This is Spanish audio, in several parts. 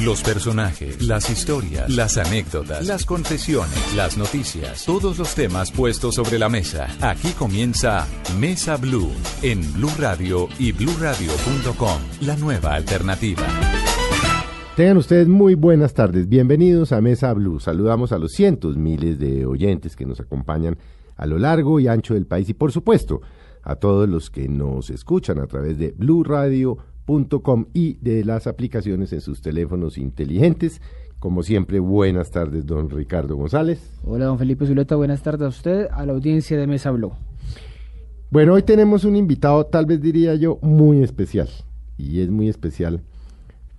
Los personajes, las historias, las anécdotas, las confesiones, las noticias, todos los temas puestos sobre la mesa. Aquí comienza Mesa Blue en Blue Radio y BlueRadio.com, la nueva alternativa. Tengan ustedes muy buenas tardes. Bienvenidos a Mesa Blue. Saludamos a los cientos, miles de oyentes que nos acompañan a lo largo y ancho del país y por supuesto a todos los que nos escuchan a través de y de las aplicaciones en sus teléfonos inteligentes. Como siempre, buenas tardes, don Ricardo González. Hola, don Felipe Zuleta, buenas tardes a usted, a la audiencia de Mesa Blue. Bueno, hoy tenemos un invitado, tal vez diría yo, muy especial. Y es muy especial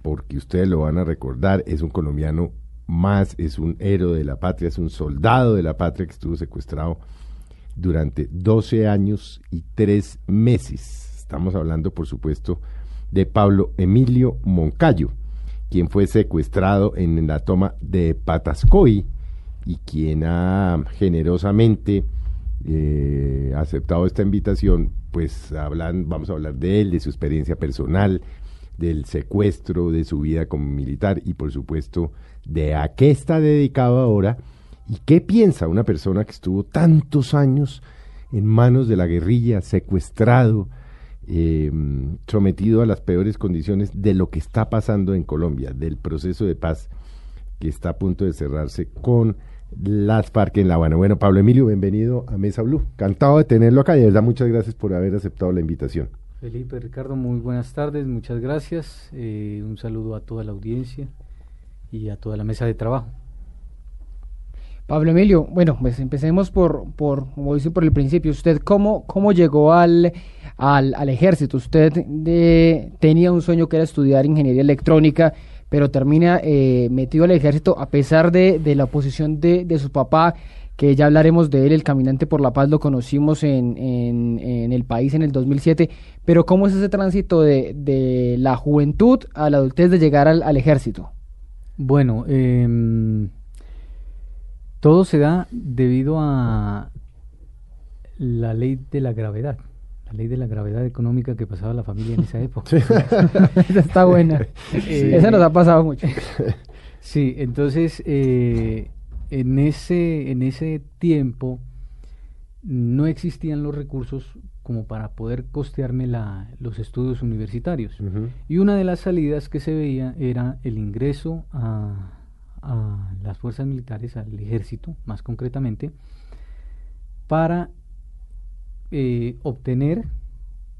porque ustedes lo van a recordar, es un colombiano más, es un héroe de la patria, es un soldado de la patria que estuvo secuestrado durante 12 años y 3 meses. Estamos hablando, por supuesto, de Pablo Emilio Moncayo, quien fue secuestrado en la toma de Patascoy y quien ha generosamente eh, aceptado esta invitación, pues hablan, vamos a hablar de él, de su experiencia personal, del secuestro, de su vida como militar y por supuesto de a qué está dedicado ahora y qué piensa una persona que estuvo tantos años en manos de la guerrilla, secuestrado, eh, sometido a las peores condiciones de lo que está pasando en Colombia, del proceso de paz que está a punto de cerrarse con las FARC en La Habana. Bueno, Pablo Emilio, bienvenido a Mesa Blue. Cantado de tenerlo acá y de verdad muchas gracias por haber aceptado la invitación. Felipe, Ricardo, muy buenas tardes, muchas gracias. Eh, un saludo a toda la audiencia y a toda la mesa de trabajo. Pablo Emilio, bueno, pues empecemos por, por como dice por el principio, ¿usted cómo, cómo llegó al, al, al ejército? Usted de, tenía un sueño que era estudiar ingeniería electrónica, pero termina eh, metido al ejército a pesar de, de la oposición de, de su papá que ya hablaremos de él, el Caminante por la Paz, lo conocimos en, en, el país en el 2007, pero ¿cómo es ese tránsito de, de la juventud a la adultez de llegar al, al ejército? Bueno, eh, todo se da debido a la ley de la gravedad, ley de la gravedad económica que pasaba la familia en esa época. esa está buena, eh, esa nos ha pasado mucho. Sí, entonces... Eh, en ese, en ese tiempo no existían los recursos como para poder costearme la, los estudios universitarios. Uh -huh. Y una de las salidas que se veía era el ingreso a, a, las fuerzas militares, al ejército más concretamente, para eh, obtener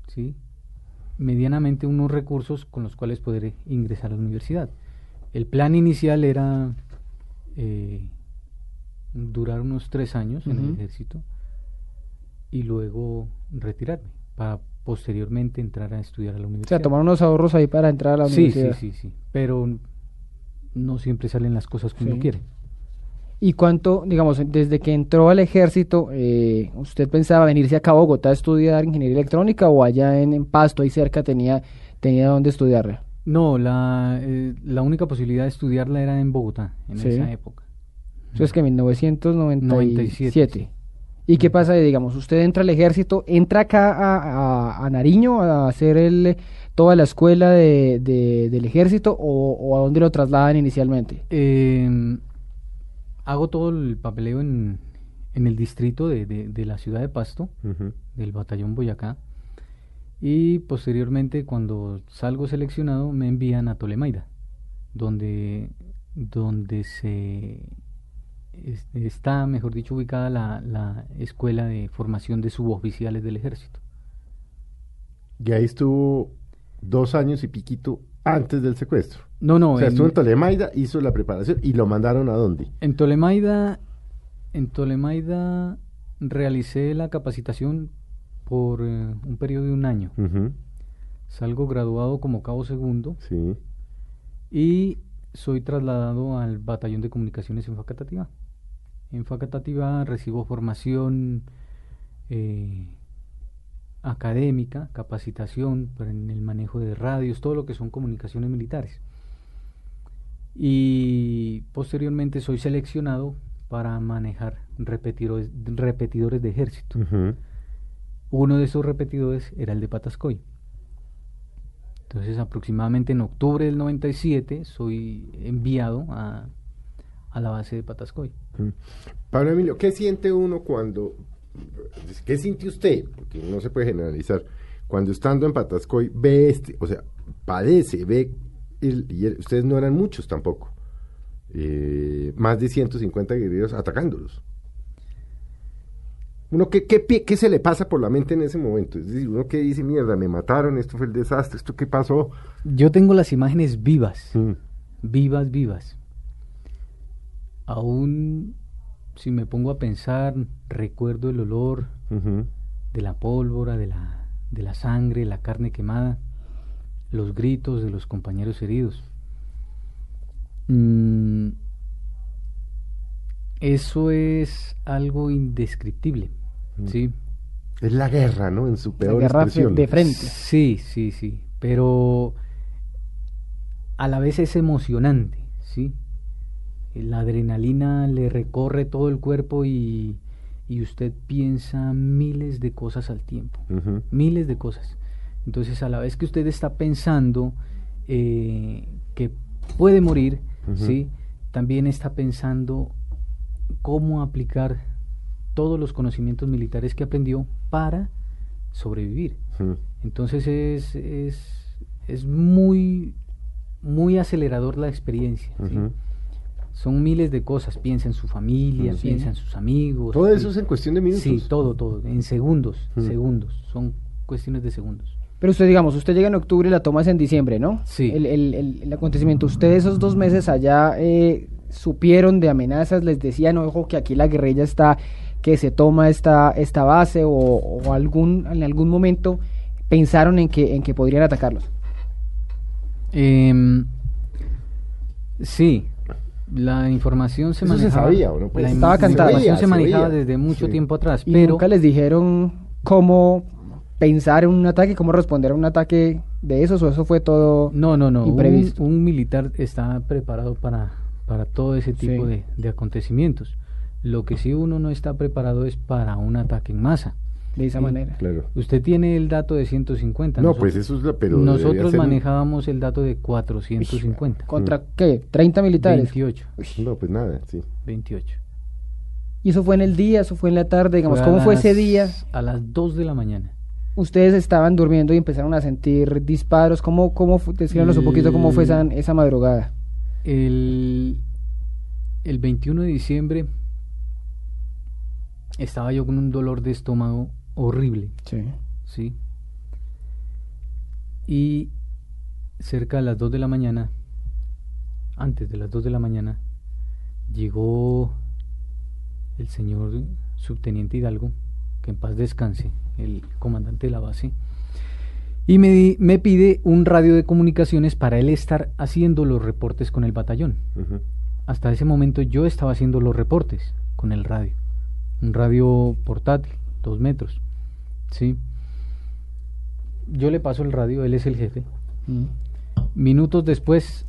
¿sí? medianamente unos recursos con los cuales poder ingresar a la universidad. El plan inicial era... Eh, durar unos tres años uh -huh. en el ejército y luego retirarme para posteriormente entrar a estudiar a la universidad. O sea, tomar unos ahorros ahí para entrar a la sí, universidad. Sí, sí, sí, pero no siempre salen las cosas como sí. uno quiere. ¿Y cuánto, digamos, desde que entró al ejército, eh, usted pensaba venirse acá a Bogotá a estudiar ingeniería electrónica o allá en, en Pasto, ahí cerca, tenía, tenía dónde estudiarla? No, la, eh, la única posibilidad de estudiarla era en Bogotá, en sí. esa época. Eso es que en 1997. ¿Y qué pasa? Digamos, usted entra al ejército, entra acá a, a, a Nariño a hacer el, toda la escuela de, de, del ejército o, o, a dónde lo trasladan inicialmente? Eh, hago todo el papeleo en, en el distrito de, de, de, la ciudad de Pasto, uh -huh. del batallón Boyacá. Y posteriormente, cuando salgo seleccionado, me envían a Tolemaida, donde, donde se está, mejor dicho, ubicada la, la, escuela de formación de suboficiales del ejército. Y ahí estuvo dos años y piquito antes del secuestro. No, no. O sea, en, estuvo en Tolemaida, hizo la preparación y lo mandaron a dónde? En Tolemaida, en Tolemaida realicé la capacitación por eh, un periodo de un año. Uh -huh. Salgo graduado como cabo segundo. Sí. y soy trasladado al batallón de comunicaciones en Facatativá. En Facatativá recibo formación eh, académica, capacitación en el manejo de radios, todo lo que son comunicaciones militares. Y posteriormente soy seleccionado para manejar repetidores, repetidores de ejército. Uno de esos repetidores era el de Patascoy. Entonces, aproximadamente en octubre del 97 soy enviado a, a la base de Patascoy. Pablo Emilio, ¿qué siente uno cuando, qué siente usted? Porque no se puede generalizar. Cuando estando en Patascoy ve este, o sea, padece, ve, y ustedes no eran muchos tampoco, eh, más de 150 guerreros atacándolos. Uno, ¿qué, qué, se le pasa por la mente en ese momento? Es decir, uno que dice, mierda, me mataron, esto fue el desastre, esto qué pasó. Yo tengo las imágenes vivas, mm. vivas, vivas. Aún si me pongo a pensar, recuerdo el olor de la pólvora, de la, de la sangre, la carne quemada, los gritos de los compañeros heridos. Mm, eso es algo indescriptible. Sí. Es la guerra, ¿no? En su peor la guerra de frente. Sí, sí, sí. Pero a la vez es emocionante, ¿sí? La adrenalina le recorre todo el cuerpo y, y usted piensa miles de cosas al tiempo. Miles de cosas. Entonces, a la vez que usted está pensando eh, que puede morir, ¿sí? También está pensando cómo aplicar todos los conocimientos militares que aprendió para sobrevivir. Entonces es, es, es, muy, muy acelerador la experiencia. Son miles de cosas. Piensa en su familia, piensa en sus amigos. Todo eso es en cuestión de minutos. Sí, todo, todo. En segundos, segundos. Son cuestiones de segundos. Pero usted, digamos, usted llega en octubre y la toma es en diciembre, ¿no? Sí. El, el, el, acontecimiento. Usted esos dos meses allá eh, supieron de amenazas, les decían, ojo, que aquí la guerrilla está que se toma esta, esta base o, algún, en algún momento pensaron en que, en que podrían atacarlos? Em, sí, la información se manejaba. Se sabía, ¿o no? Pues, estaba La información se, manejaba desde mucho tiempo atrás, pero nunca les dijeron cómo pensar en un ataque, cómo responder a un ataque de esos o eso fue todo No, no, no. Un, un, militar está preparado para, para todo ese tipo de, de acontecimientos. Lo que sí uno no está preparado es para un ataque en masa. De esa manera. Claro. Usted tiene el dato de 128. No, pues eso es la, pero nosotros manejábamos el dato de 450. ¿Contra qué? ¿30 militares? 28. No, pues nada, sí. 28. ¿Y eso fue en el día, eso fue en la tarde? Digamos, ¿cómo fue ese día? A las 2 de la mañana. Ustedes estaban durmiendo y empezaron a sentir disparos. ¿Cómo, cómo descríbanos un poquito cómo fue esa, esa madrugada? El, el 21 de diciembre estaba yo con un dolor de estómago horrible. Sí. Sí. Y cerca de las 2 de la mañana, antes de las 2 de la mañana, llegó el señor subteniente Hidalgo, que en paz descanse, el comandante de la base, y me, me pide un radio de comunicaciones para él estar haciendo los reportes con el batallón. Hasta ese momento yo estaba haciendo los reportes con el radio un radio portátil, dos metros, ¿sí? Yo le paso el radio, él es el jefe. Mm. Minutos después,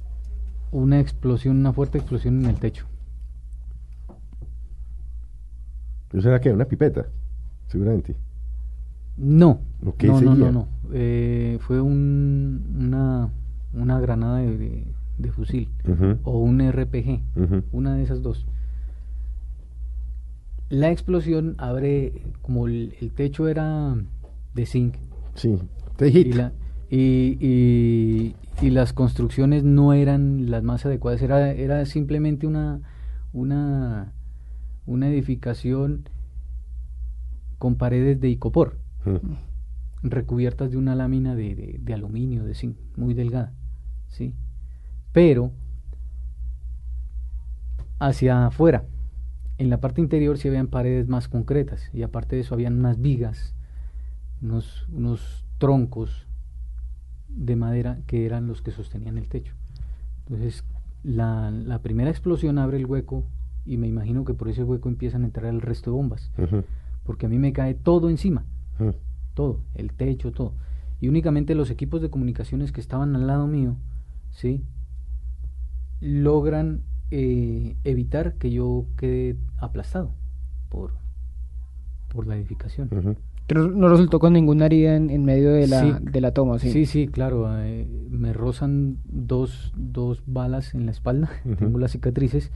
una explosión, una fuerte explosión en el techo. ¿Eso era qué? ¿Una pipeta? Seguramente. No, no, no, no, no, eh, fue un, una, una granada de, de, fusil o un RPG, una de esas dos la explosión abre, como el, techo era de zinc. Sí, y, y, las construcciones no eran las más adecuadas, era, era simplemente una, una, una edificación con paredes de icopor, mm. recubiertas de una lámina de, de, aluminio, de zinc, muy delgada. ¿sí? Pero hacia afuera, en la parte interior sí habían paredes más concretas y aparte de eso habían unas vigas, unos, unos troncos de madera que eran los que sostenían el techo. Entonces, la, la, primera explosión abre el hueco y me imagino que por ese hueco empiezan a entrar el resto de bombas. Porque a mí me cae todo encima. Todo, el techo, todo. Y únicamente los equipos de comunicaciones que estaban al lado mío, ¿sí? Logran eh, evitar que yo quede aplastado por, por la edificación. Pero no resultó con ninguna herida en, medio de la, de la toma, ¿sí? Sí, sí, claro. Eh, me rozan dos, dos balas en la espalda, tengo las cicatrices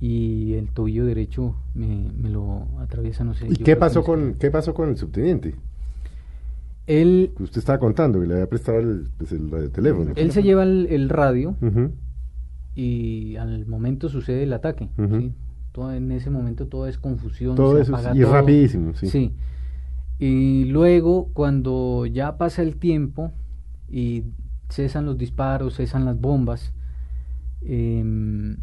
y el tobillo derecho me, me lo atraviesa, no sé. ¿Y qué pasó, con, qué pasó con el subteniente? Él... Usted estaba contando que le había prestado el, pues, el, teléfono. Él se lleva el, radio y al momento sucede el ataque. todo, en ese momento todo es confusión. Todo eso y rapidísimo, sí. Sí. Y luego, cuando ya pasa el tiempo y cesan los disparos, cesan las bombas, em,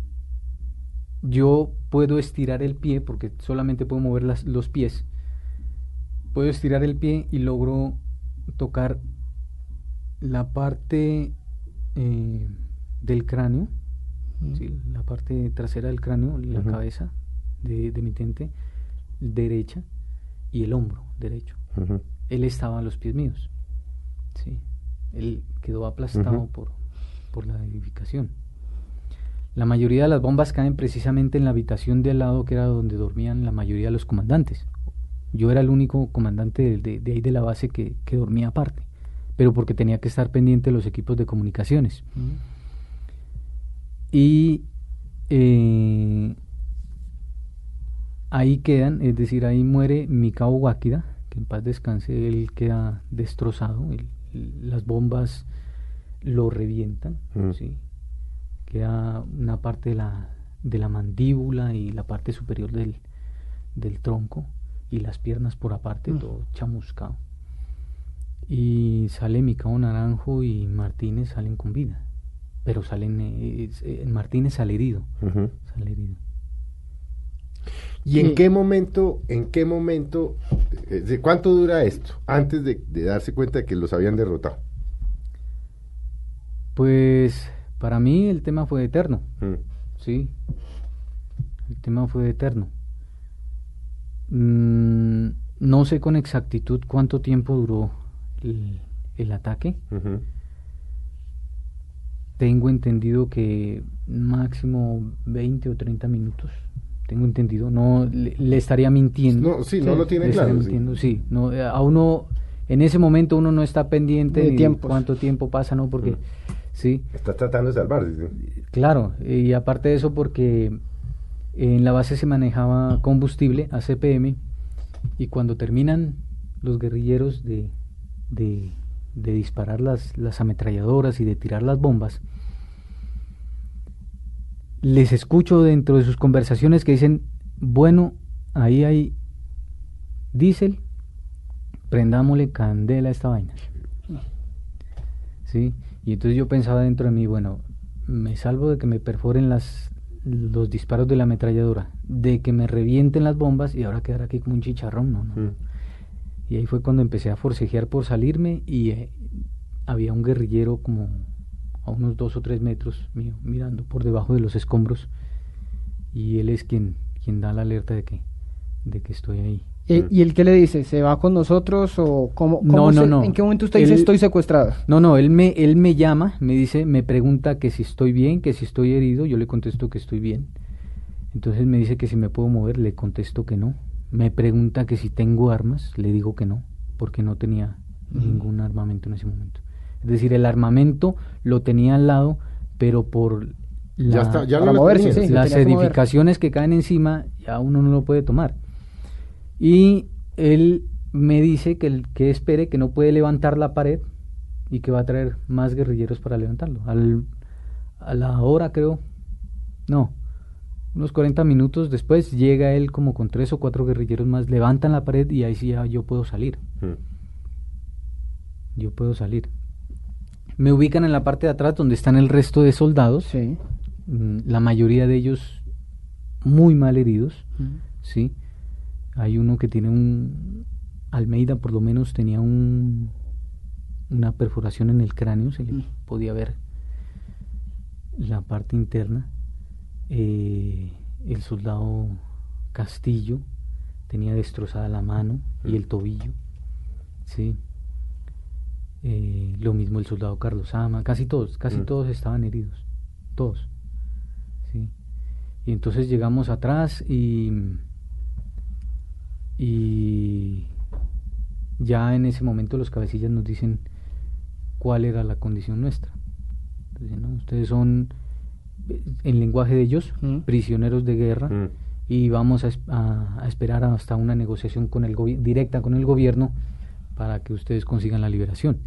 yo puedo estirar el pie, porque solamente puedo mover las, los pies. Puedo estirar el pie y logro tocar la parte eh, del cráneo, la parte trasera del cráneo, la cabeza de, de mi tente derecha y el hombro derecho. Él estaba a los pies míos. Sí. Él quedó aplastado por, por la edificación. La mayoría de las bombas caen precisamente en la habitación de al lado, que era donde dormían la mayoría de los comandantes. Yo era el único comandante de, ahí de la base que, dormía aparte, pero porque tenía que estar pendiente de los equipos de comunicaciones. Y eh, ahí quedan, es decir, ahí muere mi cabo Guáquida, que en paz descanse, él queda destrozado, las bombas lo revientan, mm. ¿sí? queda una parte de la, de la mandíbula y la parte superior del, del tronco y las piernas por aparte, mm. todo chamuscado. Y sale mi cabo Naranjo y Martínez salen con vida, pero salen, eh, Martínez sale herido, sale herido. ¿Y en qué momento, en qué momento, eh, de cuánto dura esto antes de, darse cuenta de que los habían derrotado? Pues para mí el tema fue eterno, mm. sí, el tema fue eterno. Mm, no sé con exactitud cuánto tiempo duró el, ataque. Tengo entendido que máximo 20 o 30 minutos tengo entendido. No le, estaría mintiendo. No, sí, no lo tiene claro. Mintiendo, sí. no, eh, a uno, en ese momento uno no está pendiente de cuánto tiempo pasa, ¿no? Porque, mm. sí. Está tratando de salvarse. Claro, y aparte de eso porque en la base se manejaba combustible, ACPM, y cuando terminan los guerrilleros de, de, de disparar las, las ametralladoras y de tirar las bombas, les escucho dentro de sus conversaciones que dicen, bueno, ahí hay diésel, prendámosle candela a esta vaina. ¿Sí? Y entonces yo pensaba dentro de mí, bueno, me salvo de que me perforen las, los disparos de la ametralladora, de que me revienten las bombas y ahora quedar aquí como un chicharrón, no, no. Mm. Y ahí fue cuando empecé a forcejear por salirme y eh, había un guerrillero como a unos dos o tres metros mío, mirando por debajo de los escombros y él es quien, quien da la alerta de que, de que estoy ahí. ¿Y, él qué le dice? ¿Se va con nosotros o cómo? no, no, no. ¿En qué momento usted dice estoy secuestrado? No, no, él me, él me llama, me dice, me pregunta que si estoy bien, que si estoy herido, yo le contesto que estoy bien. Entonces me dice que si me puedo mover, le contesto que no. Me pregunta que si tengo armas, le digo que no, porque no tenía ningún armamento en ese momento. Es decir, el armamento lo tenía al lado, pero por las edificaciones que caen encima, ya uno no lo puede tomar. Y él me dice que, que espere, que no puede levantar la pared y que va a traer más guerrilleros para levantarlo. Al, a la hora, creo, no, unos 40 minutos después llega él como con tres o cuatro guerrilleros más, levantan la pared y ahí sí ya yo puedo salir. Hmm. Yo puedo salir me ubican en la parte de atrás donde están el resto de soldados. Sí. Mm, la mayoría de ellos muy mal heridos. Sí. Hay uno que tiene un. Almeida, por lo menos, tenía un una perforación en el cráneo, se le podía ver. la parte interna. Eh, el soldado Castillo tenía destrozada la mano y el tobillo. ¿sí? Eh, lo mismo el soldado Carlos Ama, casi todos, casi mm. todos estaban heridos, todos. ¿sí? Y entonces llegamos atrás y, y ya en ese momento los cabecillas nos dicen cuál era la condición nuestra. ustedes son, en lenguaje de ellos, mm. prisioneros de guerra mm. y vamos a, esperar hasta una negociación con el directa con el gobierno para que ustedes consigan la liberación.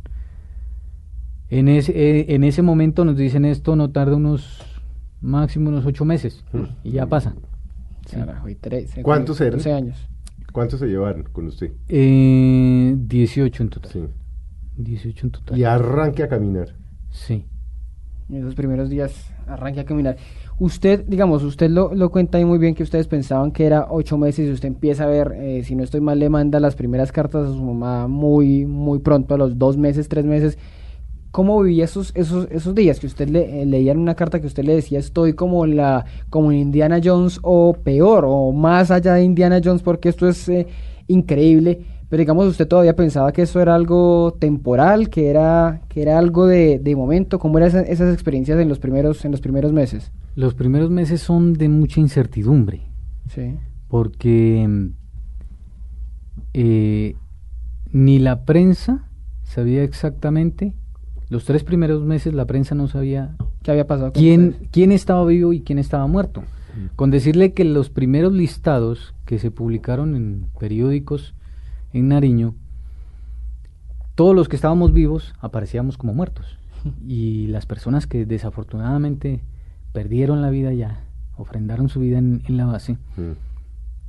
En ese, eh, en ese momento nos dicen esto no tarda unos máximo unos ocho meses y ya pasa. ¿Cuántos eran? años. ¿Cuántos se llevaron con usted? Eh, 18 en total. Sí. 18 en total. Y arranque a caminar. Sí. En esos primeros días arranque a caminar. Usted, digamos, usted lo, lo cuenta ahí muy bien que ustedes pensaban que era ocho meses y usted empieza a ver, eh, si no estoy mal, le manda las primeras cartas a su mamá muy, muy pronto, a los dos meses, tres meses. ¿Cómo vivía esos, esos, esos días que usted le, eh, leía en una carta que usted le decía estoy como la como Indiana Jones o peor o más allá de Indiana Jones porque esto es eh, increíble pero digamos usted todavía pensaba que eso era algo temporal que era que era algo de, de momento cómo eran esas, experiencias en los primeros en los primeros meses los primeros meses son de mucha incertidumbre sí porque eh, ni la prensa sabía exactamente los tres primeros meses la prensa no sabía qué había pasado. Quién, quién estaba vivo y quién estaba muerto. Mm. Con decirle que los primeros listados que se publicaron en periódicos en Nariño, todos los que estábamos vivos aparecíamos como muertos. Y las personas que desafortunadamente perdieron la vida ya, ofrendaron su vida en, la base, mm.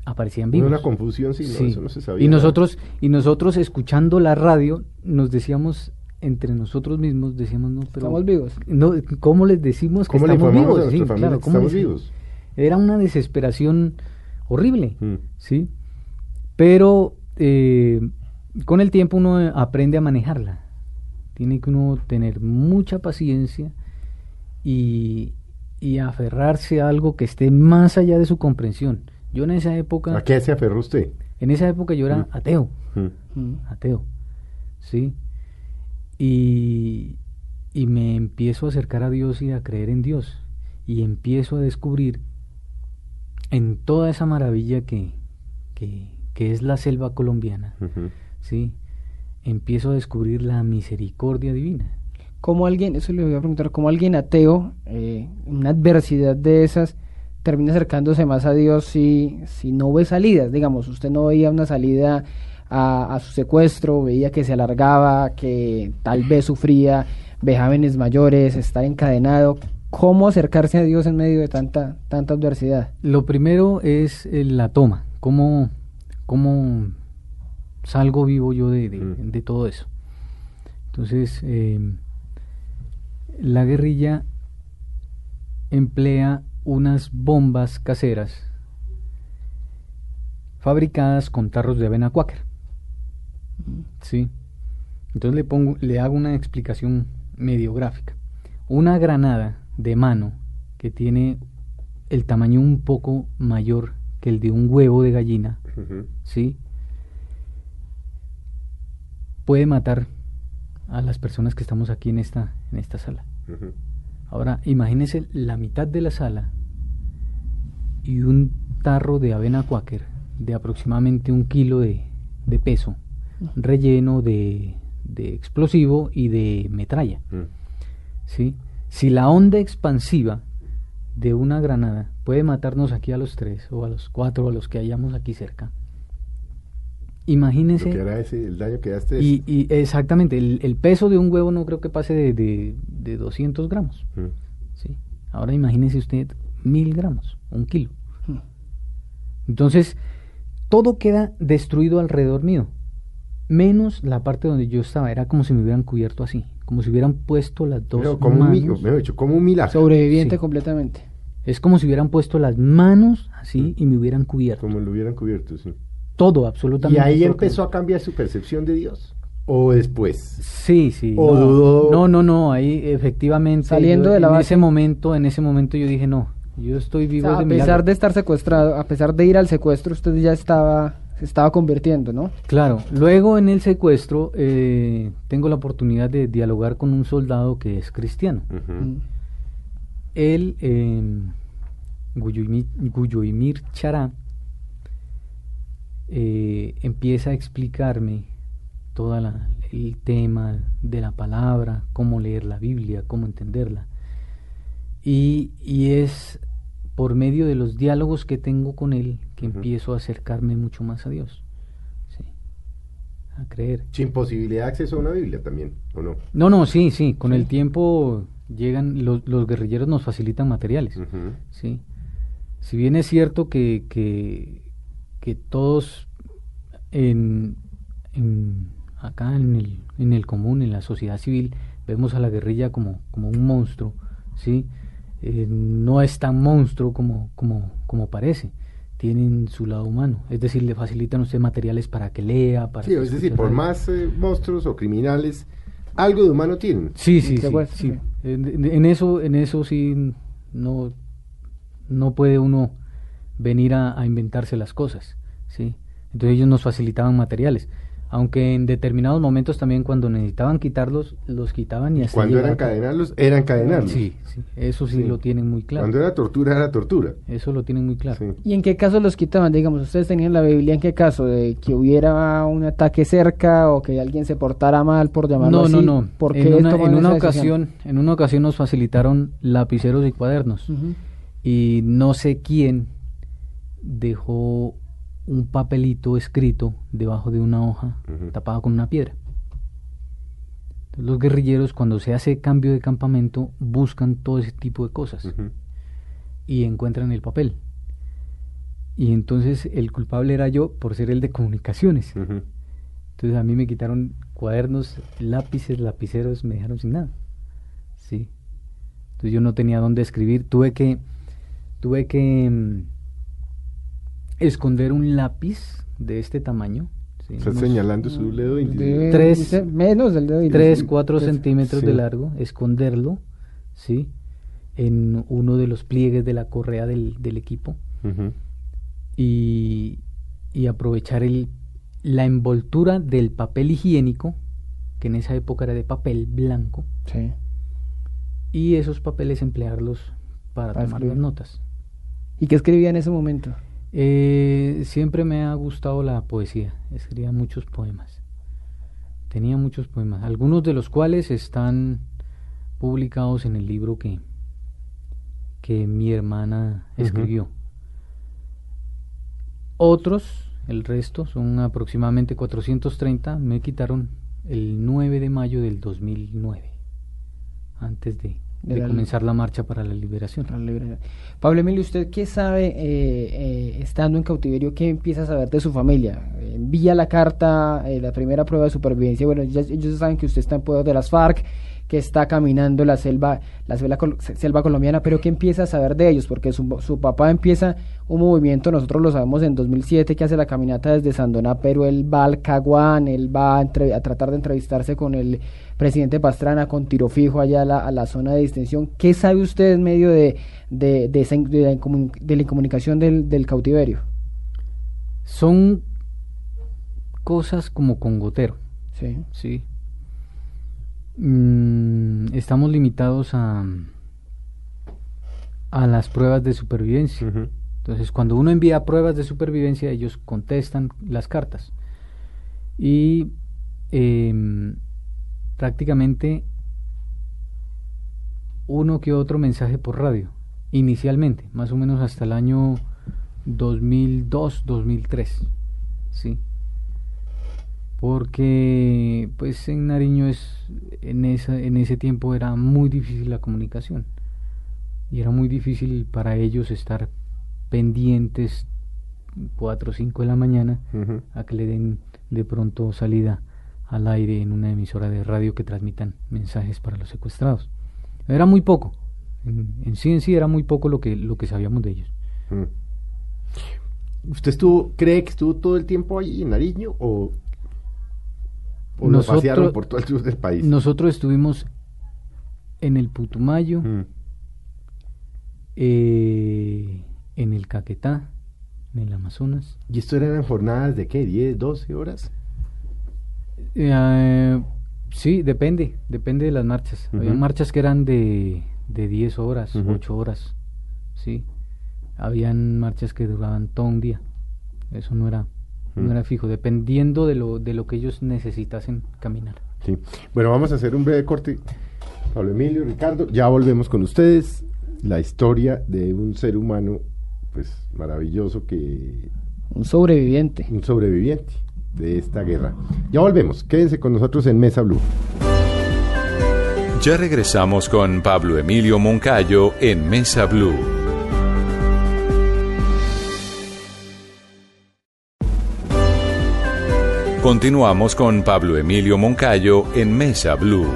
aparecían vivos. Una confusión, sí, eso no se sabía. Y nosotros, y nosotros escuchando la radio nos decíamos entre nosotros mismos decíamos, no, pero... Estamos vivos. No, ¿Cómo les decimos que estamos vivos? Sí, claro, estamos vivos? Era una desesperación horrible, mm. ¿sí? Pero eh, con el tiempo uno aprende a manejarla. Tiene que uno tener mucha paciencia y, y aferrarse a algo que esté más allá de su comprensión. Yo en esa época... ¿A qué se aferró usted? En esa época yo era mm. ateo. Mm. Ateo. ¿Sí? y, y me empiezo a acercar a Dios y a creer en Dios y empiezo a descubrir en toda esa maravilla que, que, es la selva colombiana, ¿sí? empiezo a descubrir la misericordia divina. Como alguien, eso le voy a preguntar, como alguien ateo, eh, una adversidad de esas, termina acercándose más a Dios si, si no ve salidas, digamos, usted no veía una salida a, su secuestro, veía que se alargaba, que tal vez sufría vejámenes mayores, estar encadenado. ¿Cómo acercarse a Dios en medio de tanta, tanta adversidad? Lo primero es eh, la toma, cómo, cómo salgo vivo yo de, de, todo eso. Entonces, eh, la guerrilla emplea unas bombas caseras fabricadas con tarros de avena cuáquer. Sí. Entonces le pongo, le hago una explicación medio gráfica. Una granada de mano que tiene el tamaño un poco mayor que el de un huevo de gallina, ¿sí? Puede matar a las personas que estamos aquí en esta, en esta sala. Ahora, imagínese la mitad de la sala y un tarro de avena cuáquer de aproximadamente un kilo de, de peso relleno de, de explosivo y de metralla. Mm. ¿sí? Si la onda expansiva de una granada puede matarnos aquí a los tres, o a los cuatro, o a los que hayamos aquí cerca, imagínense... el daño que daste y, y, exactamente, el, peso de un huevo no creo que pase de, de, de 200 gramos. Mm. ¿sí? Ahora imagínese usted mil gramos, un kilo. Mm. Entonces, todo queda destruido alrededor mío menos la parte donde yo estaba. Era como si me hubieran cubierto así, como si hubieran puesto las dos como manos. Un, hecho, como un milagro. Sobreviviente completamente. Es como si hubieran puesto las manos así mm. y me hubieran cubierto. Como lo hubieran cubierto, sí. Todo, absolutamente. Y ahí empezó a cambiar su percepción de Dios. ¿O después? Sí, sí. ¿O no, dudó? No, no, no, ahí efectivamente. Saliendo yo- de la En base. ese momento, en ese momento yo dije, no, yo estoy O vivo sea, de a pesar milagro. de estar secuestrado, a pesar de ir al secuestro, usted ya estaba, se estaba convirtiendo, ¿no? Claro, luego en el secuestro eh, tengo la oportunidad de dialogar con un soldado que es cristiano. Mm. Él, eh, Guyoimir, Guyoimir Chará, eh, empieza a explicarme todo el tema de la palabra, cómo leer la Biblia, cómo entenderla. Y, y es por medio de los diálogos que tengo con él que empiezo a acercarme mucho más a Dios. Sí, a creer. Sin posibilidad de acceso a una Biblia también, ¿o no? No, no, sí, sí. Con el tiempo llegan, los, los guerrilleros nos facilitan materiales. Sí. Si bien es cierto que, que, que todos en, en- acá en el, en el común, en la sociedad civil, vemos a la guerrilla como, como un monstruo, ¿sí? Eh, no es tan monstruo como, como, como parece. Tienen su lado humano, es decir, le facilitan a usted materiales para que lea, para Sí, que es decir, por radio. más eh, monstruos o criminales, algo de humano tienen. Sí, sí, sí. sí. sí. En, en- en eso, en eso sí no, no puede uno venir a, a inventarse las cosas, sí. Entonces ellos nos facilitaban materiales, aunque en determinados momentos también cuando necesitaban quitarlos los quitaban y hasta Cuando eran cadenarlos, eran cadenarlos. Sí, sí. Eso sí, Sí. lo tienen muy claro. Cuando era tortura, era tortura. Eso lo tienen muy claro. Sí. ¿Y en qué caso los quitaban? Digamos, ustedes tenían la Biblia, ¿en qué caso? ¿De que hubiera un ataque cerca o que alguien se portara mal, por llamarlo No, así? no, no. ¿Por qué en una, en una decisión? ocasión, en una ocasión nos facilitaron lapiceros y cuadernos. Y no sé quién dejó un papelito escrito debajo de una hoja Ujú. tapado con una piedra. Entonces, los guerrilleros cuando se hace cambio de campamento buscan todo ese tipo de cosas y encuentran el papel. Y entonces el culpable era yo por ser el de comunicaciones. Ujú. Entonces a mí me quitaron cuadernos, lápices, lapiceros, me dejaron sin nada. Sí. Entonces yo no tenía dónde escribir, tuve que tuve que mm, esconder un lápiz de este tamaño. ¿sí? Está señalando su dedo índice. De- Tres- menos del dedo índice. 3, 4 Tres. centímetros Sí. de largo, esconderlo, ¿sí? En uno de los pliegues de la correa del, del equipo y, y aprovechar el, la envoltura del papel higiénico, que en esa época era de papel blanco, Sí. y esos papeles emplearlos para Para tomar escribir. las notas. ¿Y qué escribía en ese momento? Eh, siempre me ha gustado la poesía, escribía muchos poemas. Tenía muchos poemas, algunos de los cuales están publicados en el libro que, que mi hermana escribió. Otros, el resto, son aproximadamente 430, me quitaron el 9 de mayo del 2009, antes de, De de la- comenzar la marcha para la liberación. La liberación. Pablo Emilio, ¿usted qué sabe eh, eh, estando en cautiverio? ¿Qué empieza a saber de su familia? Envía la carta, eh, la primera prueba de supervivencia. Bueno, ya- ellos saben que usted está en poder de las FARC, que está caminando la selva, la selva, selva colombiana, pero ¿qué empieza a saber de ellos? Porque su, su papá empieza un movimiento, nosotros lo sabemos en 2007, que hace la caminata desde Sandoná, pero él va al Caguán, él va a, entre- a tratar de entrevistarse con el presidente Pastrana, con tiro fijo allá a la, a la zona de distensión. ¿Qué sabe usted en medio de, de, de, esa in- de la, incomun- de la incomunicación del, del cautiverio? Son cosas como con gotero. Sí. Sí. Mm, estamos limitados a, a las pruebas de supervivencia. Entonces, cuando uno envía pruebas de supervivencia, ellos contestan las cartas. Y em, prácticamente uno que otro mensaje por radio, inicialmente, más o menos hasta el año 2002, 2003. ¿sí? Porque pues en Nariño es en esa en ese tiempo era muy difícil la comunicación y era muy difícil para ellos estar pendientes 4 o 5 de la mañana a que le den de pronto salida al aire en una emisora de radio que transmitan mensajes para los secuestrados. Era muy poco. En, en sí en sí era muy poco lo que lo que sabíamos de ellos. Mm. ¿Usted estuvo, cree que estuvo todo el tiempo ahí en Nariño o ¿O nosotros, pasearon por todo el sur del país? Nosotros estuvimos en el Putumayo, mm. eh, en el Caquetá, en el Amazonas. ¿Y esto eran jornadas de qué? ¿10, 12 horas? Eh, sí, depende, depende de las marchas. Había marchas que eran de, de 10 horas, 8 horas, sí. Habían marchas que duraban todo un día. Eso no era, no era fijo, dependiendo de lo, de lo que ellos necesitasen caminar. Sí. Bueno, vamos a hacer un breve corte. Pablo Emilio, Ricardo, ya volvemos con ustedes. La historia de un ser humano, pues maravilloso que... Un sobreviviente. Un sobreviviente de esta guerra. Ya volvemos, quédense con nosotros en Mesa Blue. Ya regresamos con Pablo Emilio Moncayo en Mesa Blue. Continuamos con Pablo Emilio Moncayo en Mesa Blue.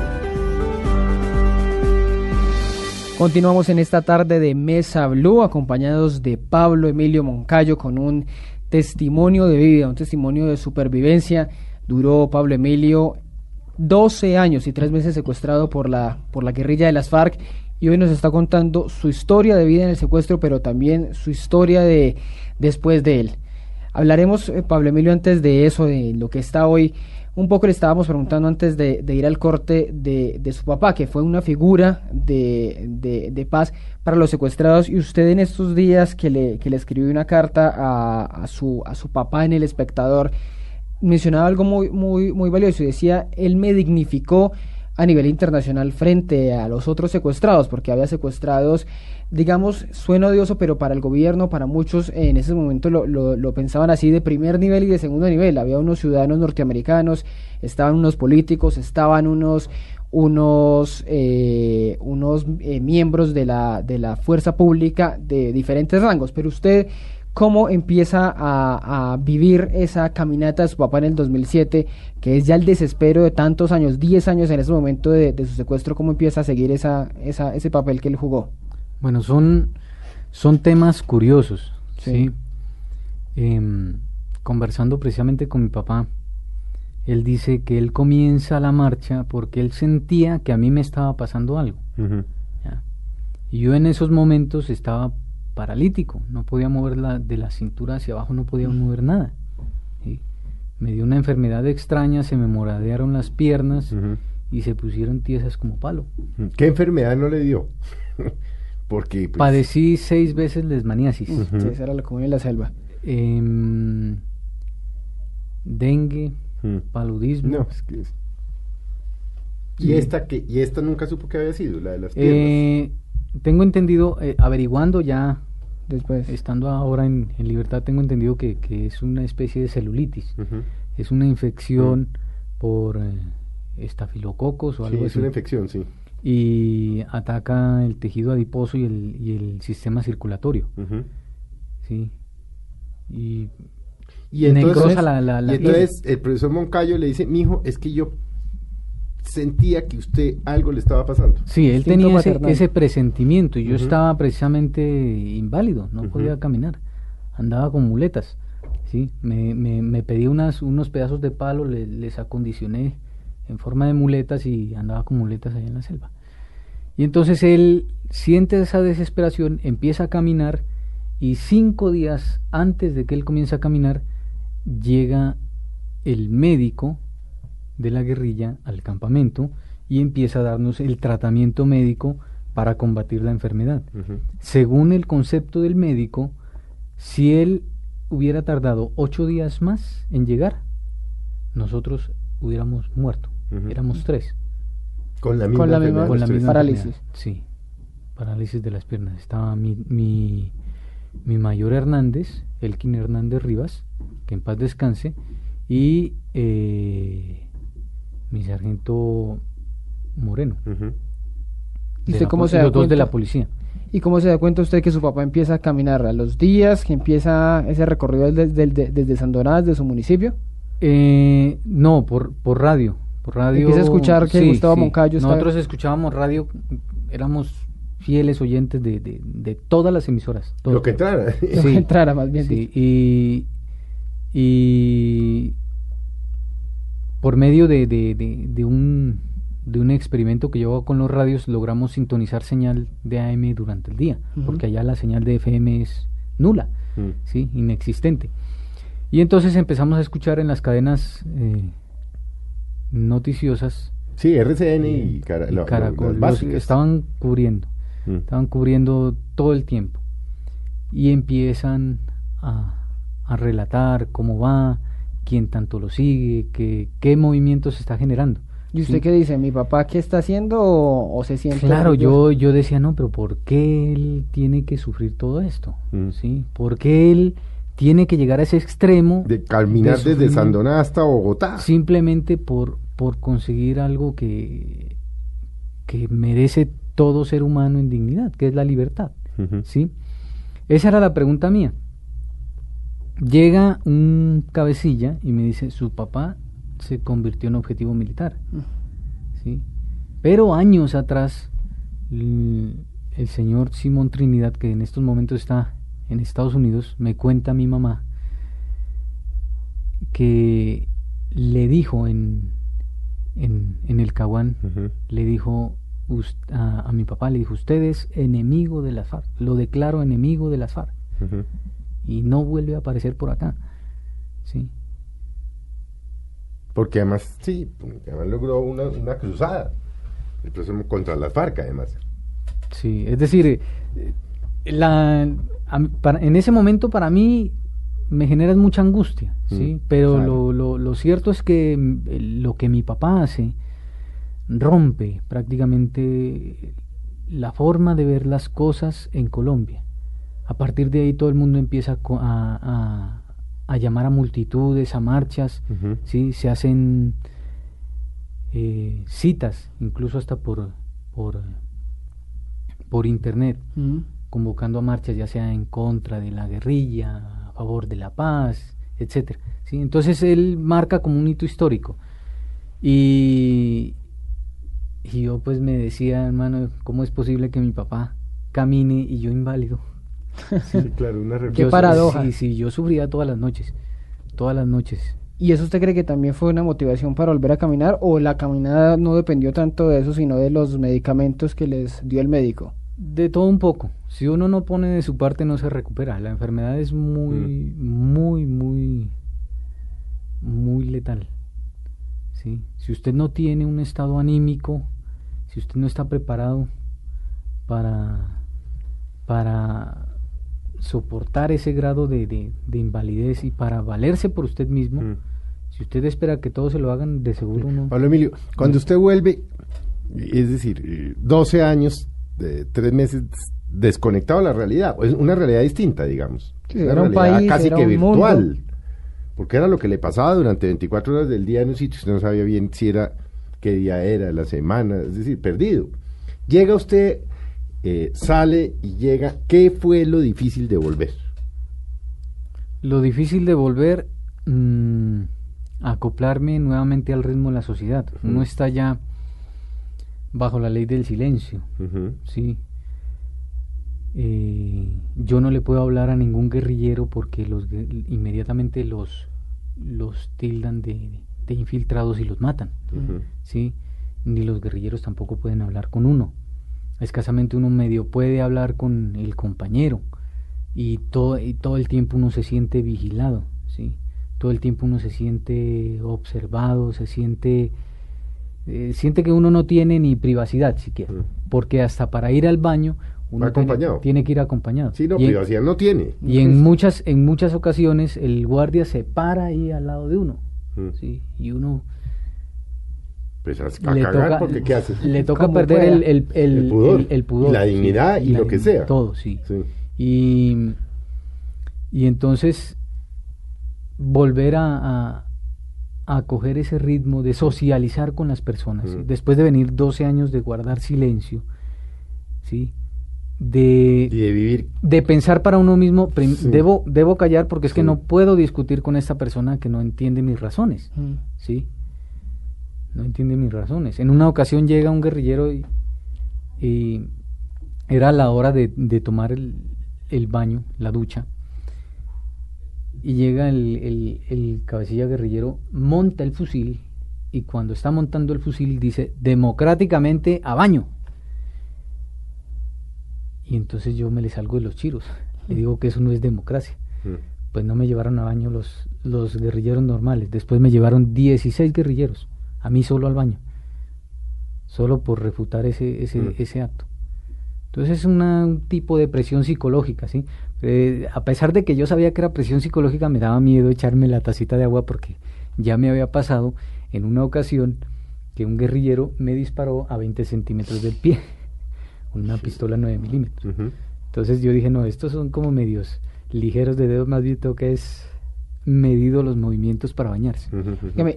Continuamos en esta tarde de Mesa Blue acompañados de Pablo Emilio Moncayo con un testimonio de vida, un testimonio de supervivencia. Duró Pablo Emilio 12 años y 3 meses secuestrado por la, por la guerrilla de las FARC y hoy nos está contando su historia de vida en el secuestro, pero también su historia de después de él. Hablaremos, eh, Pablo Emilio, antes de eso, de lo que está hoy. Un poco le estábamos preguntando antes de, ir al corte de, de, su papá, que fue una figura de, paz para los secuestrados. Y usted en estos días que le, que le escribió una carta a, a, su, a su papá en El Espectador, mencionaba algo muy, muy, muy valioso y decía, él me dignificó a nivel internacional frente a los otros secuestrados, porque había secuestrados, digamos, suena odioso, pero para el gobierno, para muchos en ese momento lo, lo, pensaban así de primer nivel y de segundo nivel. Había unos ciudadanos norteamericanos, estaban unos políticos, estaban unos unos eh, unos eh, miembros de la de la fuerza pública de diferentes rangos, pero usted cómo empieza a, vivir esa caminata de su papá en el 2007, que es ya el desespero de tantos años, 10 años en ese momento de, su secuestro, cómo empieza a seguir esa, esa, ese papel que él jugó. Bueno, son, son temas curiosos, ¿sí? Em, conversando precisamente con mi papá, él dice que él comienza la marcha porque él sentía que a mí me estaba pasando algo. Y yo en esos momentos estaba paralítico, no podía mover la, de la cintura hacia abajo, no podía mover nada. Me dio una enfermedad extraña, se me moradearon las piernas y se pusieron tiesas como palo. ¿Qué enfermedad no le dio? Porque pues, padecí seis veces lesmaniasis. Esa era la comida de la selva. Em, dengue, paludismo. No, es que ¿Y, esta que, ¿Y esta nunca supo que había sido, la de las piernas? Eh, tengo entendido, eh, averiguando ya después, estando ahora en, libertad, tengo entendido que, es una especie de celulitis. Es una infección por eh, estafilococos o algo así. Es una infección, sí. Y ataca el tejido adiposo y el, y el sistema circulatorio. Sí. Y, y entonces, y entonces el profesor Moncayo le dice, mijo, es que yo sentía que usted algo le estaba pasando. Sí, él tenía ese, presentimiento y yo estaba precisamente inválido, no podía caminar, andaba con muletas. Sí, me, me, me pedí unas, unos pedazos de palo, les acondicioné en forma de muletas y andaba con muletas allá en la selva. Y entonces él siente esa desesperación, empieza a caminar y cinco días antes de que él comience a caminar, llega el médico de la guerrilla al campamento y empieza a darnos el tratamiento médico para combatir la enfermedad. Según el concepto del médico, si él hubiera tardado ocho días más en llegar, nosotros hubiéramos muerto. Éramos tres. Con la misma, con la parálisis. Sí, parálisis de las piernas. Estaba mi, mi, mi mayor Hernández, Elkin Hernández Rivas, que en paz descanse, y eh, mi sargento Moreno. ¿Y usted cómo se da los dos de la policía. ¿Y cómo se da cuenta usted que su papá empieza a caminar a los días, que empieza ese recorrido desde, desde, desde desde su municipio? Eh, no, por, por radio. Radio. Empieza a escuchar que Gustavo Moncayo Nosotros escuchábamos radio, éramos fieles oyentes de, de, todas las emisoras. Lo que entrara. Lo que entrara, más bien. Sí, y, y por medio de, de, de, un, de un experimento que llevó con los radios, logramos sintonizar señal de AM durante el día, porque allá la señal de FM es nula, mm. ¿sí? inexistente. Y entonces empezamos a escuchar en las cadenas eh, noticiosas. Sí, RCN y, Caracol, estaban cubriendo, mm. estaban cubriendo todo el tiempo. Y empiezan a, a relatar cómo va, quién tanto lo sigue, qué, qué movimiento se está generando. ¿Y usted qué dice? ¿Mi papá qué está haciendo o, se siente? Claro, yo, yo decía, no, pero ¿por qué él tiene que sufrir todo esto? Mm. ¿Sí? ¿Por qué él tiene que llegar a ese extremo? De caminar desde Sandoná hasta Bogotá. Simplemente por, por conseguir algo que, que merece todo ser humano en dignidad, que es la libertad. ¿Sí? Esa era la pregunta mía. Llega un cabecilla y me dice, su papá se convirtió en objetivo militar. ¿sí? Pero años atrás, el, señor Simón Trinidad, que en estos momentos está en Estados Unidos, me cuenta a mi mamá que le dijo en, en, el Caguán, le dijo a, mi papá, le dijo, usted es enemigo de las FARC, lo declaro enemigo de las FARC. Y no vuelve a aparecer por acá. ¿sí? Porque además, sí, además logró una, una cruzada, el proceso contra las FARC además. Sí, es decir, eh, la, en ese momento para mí me genera mucha angustia, ¿sí? Mm, Pero lo, lo, lo, cierto es que mm, lo que mi papá hace rompe prácticamente la forma de ver las cosas en Colombia. A partir de ahí todo el mundo empieza a, a llamar a multitudes, a marchas, ¿sí? se hacen eh, citas, incluso hasta por, por, por internet, convocando a marchas ya sea en contra de la guerrilla, a favor de la paz, etcétera. ¿sí? Entonces él marca como un hito histórico. Y, y yo pues me decía, hermano, ¿cómo es posible que mi papá camine y yo inválido? Sí, claro, una Qué paradoja. Sí, sí, yo sufría todas las noches, todas las noches. ¿Y eso usted cree que también fue una motivación para volver a caminar o la caminada no dependió tanto de eso, sino de los medicamentos que les dio el médico? De todo un poco. Si uno no pone de su parte no se recupera. La enfermedad es muy, mm. muy, muy, muy letal. ¿sí? Si usted no tiene un estado anímico, si usted no está preparado para, para soportar ese grado de, de, invalidez y para valerse por usted mismo, mm. si usted espera que todos se lo hagan, de seguro no. Pablo Emilio, cuando usted vuelve, es decir, 12 años, de 3 meses desconectado a la realidad, es una realidad distinta, digamos. una realidad casi que virtual. Porque era lo que le pasaba durante 24 horas del día en un sitio, usted no sabía bien si era, qué día era, la semana, es decir, perdido. Llega usted eh, sale y llega. ¿Qué fue lo difícil de volver? Lo difícil de volver, mm, acoplarme nuevamente al ritmo de la sociedad. Uno está ya bajo la ley del silencio, ¿sí? Eh, yo no le puedo hablar a ningún guerrillero porque los inmediatamente los los tildan de, infiltrados y los matan, ¿sí? Ni los guerrilleros tampoco pueden hablar con uno escasamente uno medio puede hablar con el compañero y todo, y todo el tiempo uno se siente vigilado, ¿sí? Todo el tiempo uno se siente observado, se siente eh, siente que uno no tiene ni privacidad siquiera, porque hasta para ir al baño uno tiene, que ir acompañado. Sí, no, privacidad no tiene. Y en muchas en muchas ocasiones el guardia se para ahí al lado de uno, ¿sí? Y uno pues a, le cagar toca, porque ¿qué haces? Le toca perder el, el, el, el, pudor, la dignidad y, lo que sea. Todo, sí. Y, y entonces volver a, a, coger ese ritmo de socializar con las personas, después de venir 12 años de guardar silencio, ¿sí? De, de vivir. De pensar para uno mismo, debo, debo callar porque es que no puedo discutir con esta persona que no entiende mis razones, ¿sí? no entiende mis razones. En una ocasión llega un guerrillero y, era la hora de, tomar el, baño, la ducha, y llega el, el, cabecilla guerrillero, monta el fusil y cuando está montando el fusil dice democráticamente a baño. Y entonces yo me le salgo de los chiros. Le digo que eso no es democracia. Mm. Pues no me llevaron a baño los, los guerrilleros normales. Después me llevaron 16 guerrilleros, a mí solo al baño. Solo por refutar ese, ese, mm. ese acto. Entonces es un tipo de presión psicológica, ¿sí? Eh, a pesar de que yo sabía que era presión psicológica, me daba miedo echarme la tacita de agua porque ya me había pasado en una ocasión que un guerrillero me disparó a 20 centímetros del pie, con una pistola 9 milímetros. Entonces yo dije, no, estos son como medios ligeros de dedos, más bien tengo que es medido los movimientos para bañarse.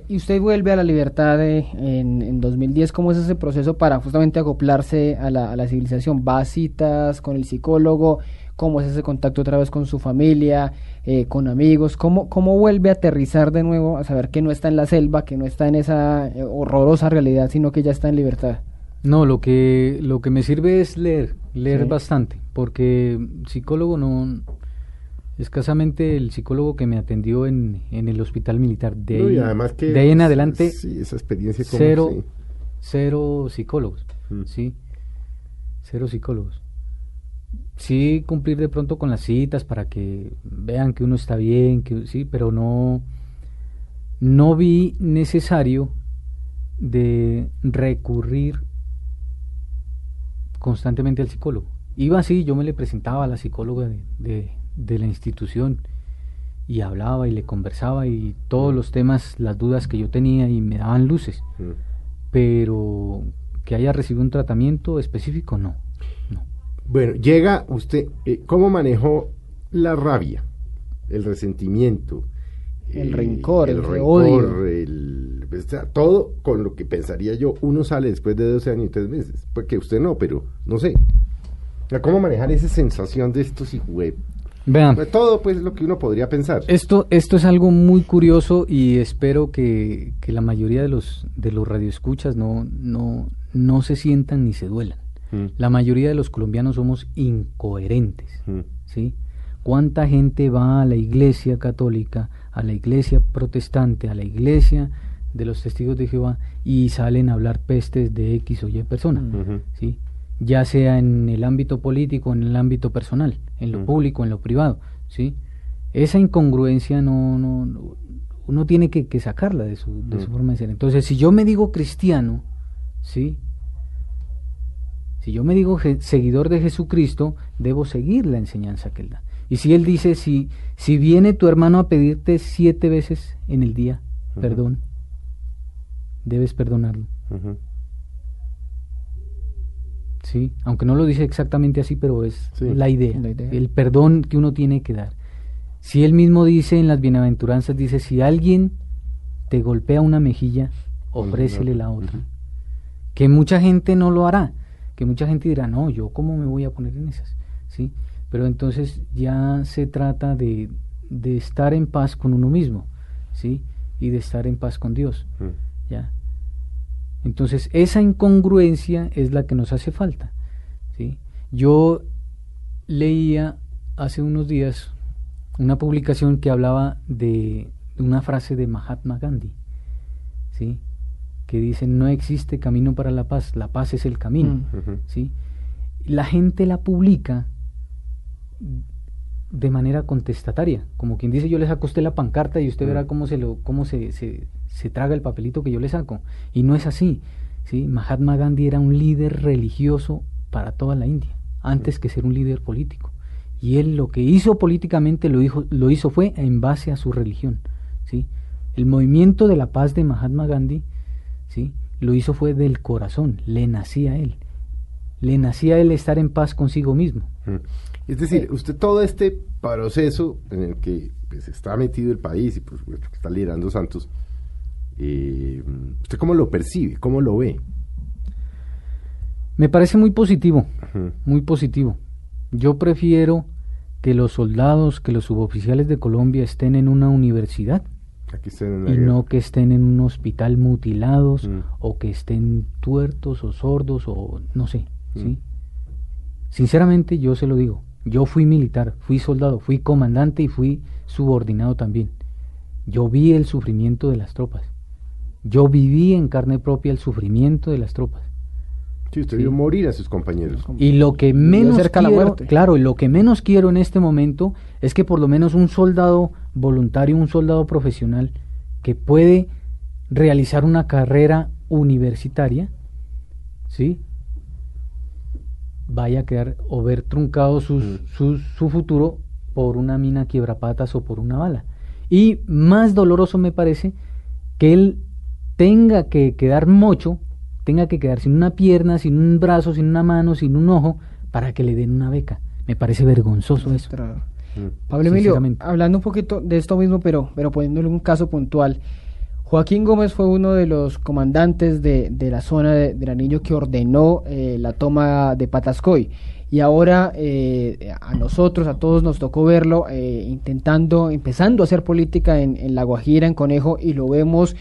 Y usted vuelve a la libertad en, en, 2010, ¿cómo es ese proceso para justamente acoplarse a la, a la civilización? ¿Va a citas con el psicólogo? ¿Cómo es ese contacto otra vez con su familia, eh, con amigos? ¿Cómo, ¿Cómo vuelve a aterrizar de nuevo a saber que no está en la selva, que no está en esa eh, horrorosa realidad, sino que ya está en libertad? No, lo que, lo que me sirve es leer, leer bastante, porque psicólogo no, escasamente el psicólogo que me atendió en, en el hospital militar. De, ahí, de ahí en adelante, esa experiencia cero, cero psicólogos, mm. ¿sí? Cero psicólogos. Sí cumplir de pronto con las citas para que vean que uno está bien, que sí, pero no, no vi necesario de recurrir constantemente al psicólogo. Iba así, yo me le presentaba a la psicóloga de de la institución y hablaba y le conversaba y todos los temas, las dudas que yo tenía y me daban luces. Pero que haya recibido un tratamiento específico, no. no. Bueno, llega usted, eh, ¿cómo manejó la rabia, el resentimiento? El eh, rencor, el, rencor, el, pues, todo con lo que pensaría yo, uno sale después de 12 años y 3 meses. Pues que usted no, pero no sé. ¿Cómo manejar esa sensación de estos hijos Vean. Pues todo pues lo que uno podría pensar. Esto, esto es algo muy curioso y espero que, la mayoría de los, de los radioescuchas no, no, no se sientan ni se duelan. Mm. La mayoría de los colombianos somos incoherentes. Mm. ¿sí? ¿Cuánta gente va a la iglesia católica, a la iglesia protestante, a la iglesia de los testigos de Jehová y salen a hablar pestes de X o Y persona? ¿sí? ya sea en el ámbito político, en el ámbito personal, en lo público, en lo privado, ¿sí? Esa incongruencia no, no, uno tiene que, sacarla de su, de su forma de ser. Entonces, si yo me digo cristiano, ¿sí? Si yo me digo seguidor de Jesucristo, debo seguir la enseñanza que él da. Y si él dice, si, si viene tu hermano a pedirte siete veces en el día, perdón, debes perdonarlo. ¿sí? Aunque no lo dice exactamente así, pero es la, idea, el perdón que uno tiene que dar. Si él mismo dice en las bienaventuranzas, dice, si alguien te golpea una mejilla, ofrécele la otra. Que mucha gente no lo hará, que mucha gente dirá, no, yo cómo me voy a poner en esas, ¿sí? Pero entonces ya se trata de, de estar en paz con uno mismo, ¿sí? Y de estar en paz con Dios, mm. ¿ya? Entonces, esa incongruencia es la que nos hace falta. ¿sí? Yo leía hace unos días una publicación que hablaba de una frase de Mahatma Gandhi, ¿sí? Que dice, no existe camino para la paz, la paz es el camino. Mm. ¿sí? La gente la publica de manera contestataria, como quien dice yo les saco usted la pancarta y usted verá mm. cómo se lo cómo se, se, se, traga el papelito que yo le saco y no es así, ¿sí? Mahatma Gandhi era un líder religioso para toda la India, antes que ser un líder político. Y él lo que hizo políticamente lo, hizo, lo hizo fue en base a su religión, ¿sí? El movimiento de la paz de Mahatma Gandhi, ¿sí? Lo hizo fue del corazón, le nacía a él. Le nacía a él estar en paz consigo mismo. Mm. Es decir, usted todo este proceso en el que pues, está metido el país y por supuesto que está liderando Santos, eh, ¿usted cómo lo percibe? ¿Cómo lo ve? Me parece muy positivo, muy positivo. Yo prefiero que los soldados, que los suboficiales de Colombia estén en una universidad y no que estén en un hospital mutilados mm. o que estén tuertos o sordos o no sé, ¿sí? Mm. Sinceramente yo se lo digo, yo fui militar, fui soldado, fui comandante y fui subordinado también. Yo vi el sufrimiento de las tropas. Yo viví en carne propia el sufrimiento de las tropas. Sí, usted vio morir a sus compañeros. Y lo que menos quiero, claro, lo que menos quiero en este momento es que por lo menos un soldado voluntario, un soldado profesional que puede realizar una carrera universitaria, ¿sí? vaya a quedar o ver truncado mm. su futuro por una mina quiebrapatas o por una bala. Y más doloroso me parece que él tenga que quedar mocho, tenga que quedar sin una pierna, sin un brazo, sin una mano, sin un ojo, para que le den una beca. Me parece vergonzoso eso. Mm. Pablo Emilio, hablando un poquito de esto mismo, pero, pero poniéndole un caso puntual. Joaquín Gómez fue uno de los comandantes de, la zona de, del anillo que ordenó eh, la toma de Patascoy. Y ahora eh, a nosotros, a todos nos tocó verlo eh, intentando, empezando a hacer política en, La Guajira, en Conejo, y lo vemos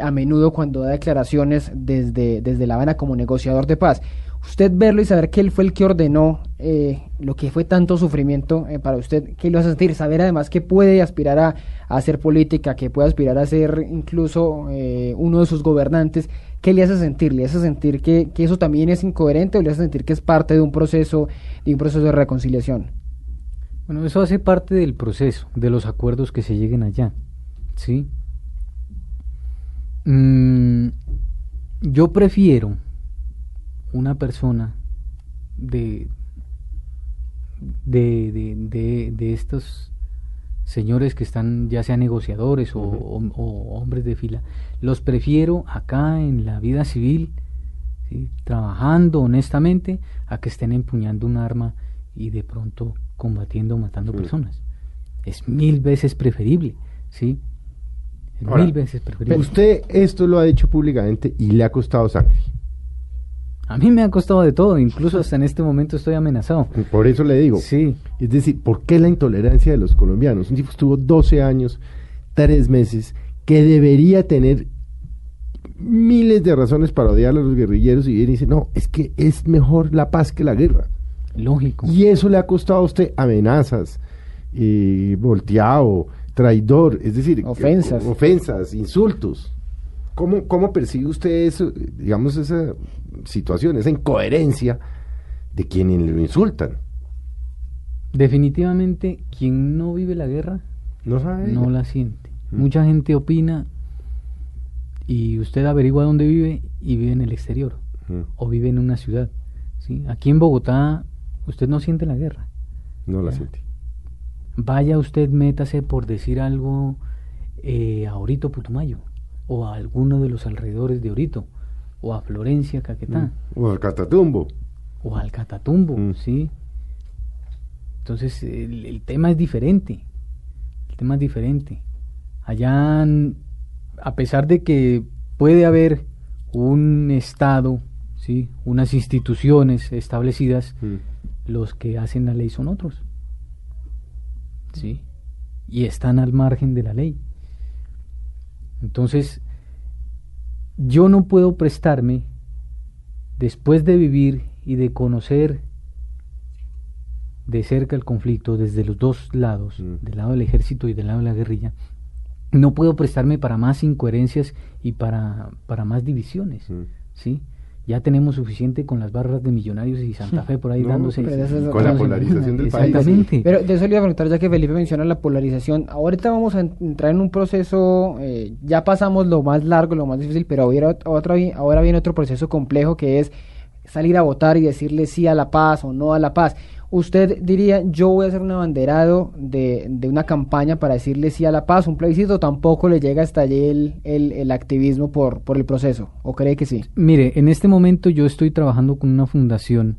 a menudo cuando da declaraciones desde, desde La Habana como negociador de paz usted verlo y saber que él fue el que ordenó eh, lo que fue tanto sufrimiento eh, para usted, ¿qué lo hace sentir? Saber además que puede aspirar a, hacer política, que puede aspirar a ser incluso eh, uno de sus gobernantes, ¿qué le hace sentir? ¿Le hace sentir que, que, eso también es incoherente o le hace sentir que es parte de un proceso, de un proceso de reconciliación? Bueno, eso hace parte del proceso, de los acuerdos que se lleguen allá, ¿sí? Mm, yo prefiero una persona de, de, de, estos señores que están ya sean negociadores o, hombres de fila, los prefiero acá en la vida civil, trabajando honestamente, a que estén empuñando un arma y de pronto combatiendo, matando personas. Es mil veces preferible, ¿sí? mil veces preferible. Usted esto lo ha dicho públicamente y le ha costado sangre. A mí me ha costado de todo, incluso hasta en este momento estoy amenazado. Por eso le digo. Sí. Es decir, ¿por qué la intolerancia de los colombianos? Un tipo estuvo 12 años, 3 meses, que debería tener miles de razones para odiar a los guerrilleros y viene y dice, no, es que es mejor la paz que la guerra. Lógico. Y eso le ha costado a usted amenazas, eh, volteado, traidor, es decir, ofensas, ofensas insultos. ¿Cómo, ¿Cómo percibe usted eso, digamos, esa situación, esa incoherencia de quienes lo insultan? Definitivamente, quien no vive la guerra no, no la siente. Mm. Mucha gente opina y usted averigua dónde vive y vive en el exterior mm. o vive en una ciudad. ¿sí? Aquí en Bogotá usted no siente la guerra. No la siente. Vaya usted, métase por decir algo eh, a Orito Putumayo o a alguno de los alrededores de Orito, o a Florencia, Caquetá. Mm. O al Catatumbo. O al Catatumbo, mm. sí. Entonces el, tema es diferente. El tema es diferente. Allá, a pesar de que puede haber un Estado, ¿sí? unas instituciones establecidas, mm. los que hacen la ley son otros. ¿sí? Y están al margen de la ley. Entonces, yo no puedo prestarme, después de vivir y de conocer de cerca el conflicto desde los dos lados, mm. del lado del ejército y del lado de la guerrilla, no puedo prestarme para más incoherencias y para, para más divisiones, mm. ¿sí? Ya tenemos suficiente con las barras de Millonarios y Santa Fe por ahí dándose. con la polarización del país. Pero de eso le iba a preguntar, ya que Felipe menciona la polarización. Ahorita vamos a entrar en un proceso, eh, ya pasamos lo más largo, lo más difícil, pero ahora, ahora viene otro proceso complejo que es salir a votar y decirle sí a la paz o no a la paz usted diría, yo voy a ser un abanderado de, de, una campaña para decirle sí a la paz, un plebiscito, tampoco le llega hasta allí el, el, activismo por, por el proceso, ¿o cree que sí? Mire, en este momento yo estoy trabajando con una fundación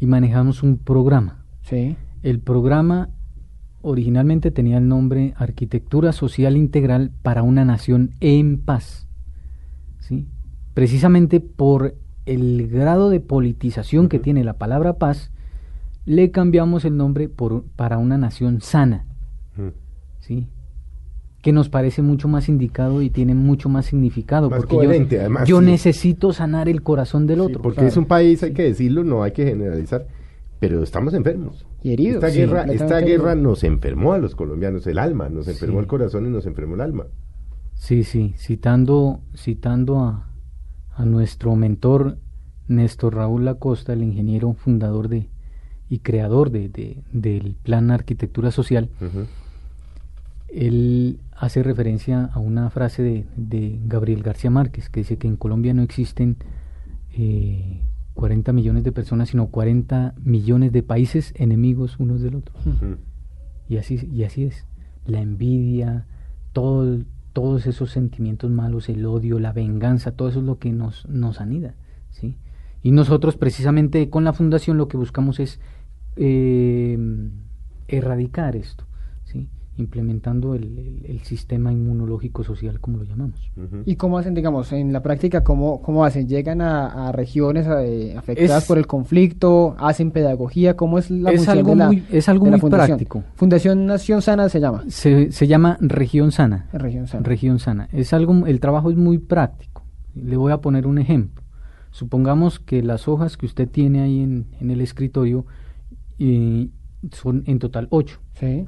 y manejamos un programa. Sí. El programa originalmente tenía el nombre Arquitectura Social Integral para una Nación en Paz. ¿sí? Precisamente por el grado de politización que tiene la palabra paz, le cambiamos el nombre por, para una nación sana, ¿sí? que nos parece mucho más indicado y tiene mucho más significado. porque yo, yo necesito sanar el corazón del otro. porque es un país, hay que decirlo, no hay que generalizar, pero estamos enfermos. Y heridos. Esta, guerra, esta guerra nos enfermó a los colombianos el alma, nos enfermó el corazón y nos enfermó el alma. Sí, sí, citando, citando a, a nuestro mentor Néstor Raúl Lacosta, el ingeniero fundador de y creador de, del plan Arquitectura Social, él hace referencia a una frase de, de, Gabriel García Márquez, que dice que en Colombia no existen eh, 40 millones de personas, sino 40 millones de países enemigos unos del otro. y, así, y así es. La envidia, todo, todos esos sentimientos malos, el odio, la venganza, todo eso es lo que nos, nos anida. ¿sí? Y nosotros precisamente con la fundación lo que buscamos es eh, erradicar esto implementando el, el, sistema inmunológico social, como lo llamamos. ¿Y cómo hacen, digamos, en la práctica, cómo, cómo hacen? ¿Llegan a, regiones eh, afectadas por el conflicto? ¿Hacen pedagogía? ¿Cómo es la es algo muy, Es algo muy práctico. ¿Fundación Nación Sana se llama? Se, se llama Región Sana. Región Sana. Región Sana. Es algo, el trabajo es muy práctico. Le voy a poner un ejemplo. Supongamos que las hojas que usted tiene ahí en, en el escritorio y son en total ocho.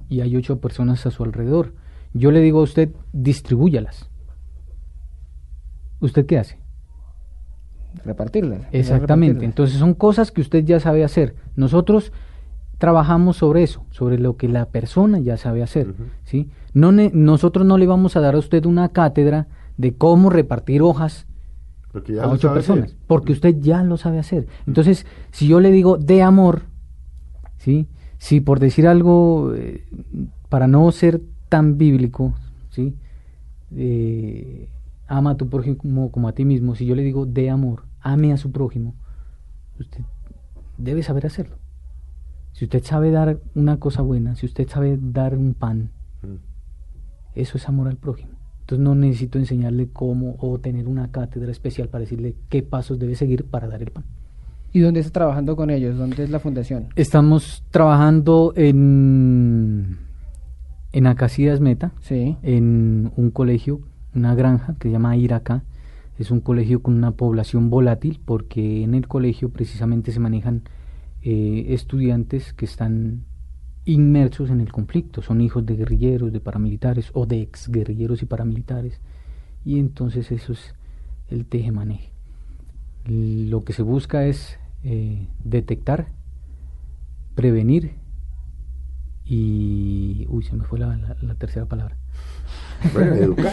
Y hay ocho personas a su alrededor. Yo le digo a usted, distribúyalas. ¿Usted qué hace? Repartirlas. Exactamente. Entonces son cosas que usted ya sabe hacer. Nosotros trabajamos sobre eso, sobre lo que la persona ya sabe hacer. ¿sí? No nosotros no le vamos a dar a usted una cátedra de cómo repartir hojas a ocho personas, porque usted ya lo sabe hacer. Entonces, si yo le digo de amor, ¿sí? si por decir algo, eh, para no ser tan bíblico, ¿sí? Eh, ama a tu prójimo como a ti mismo, si yo le digo de amor, ame a su prójimo, usted debe saber hacerlo. Si usted sabe dar una cosa buena, si usted sabe dar un pan, mm. eso es amor al prójimo. Entonces no necesito enseñarle cómo o tener una cátedra especial para decirle qué pasos debe seguir para dar el pan. ¿Y dónde está trabajando con ellos? ¿Dónde es la fundación? Estamos trabajando en, en Acacidas Meta, sí. en un colegio, una granja que se llama Iraca. Es un colegio con una población volátil porque en el colegio precisamente se manejan eh, estudiantes que están inmersos en el conflicto, son hijos de guerrilleros, de paramilitares o de exguerrilleros y paramilitares. Y entonces eso es el teje-maneje. Lo que se busca es eh, detectar, prevenir y... Uy, se me fue la, tercera palabra. Bueno, educar,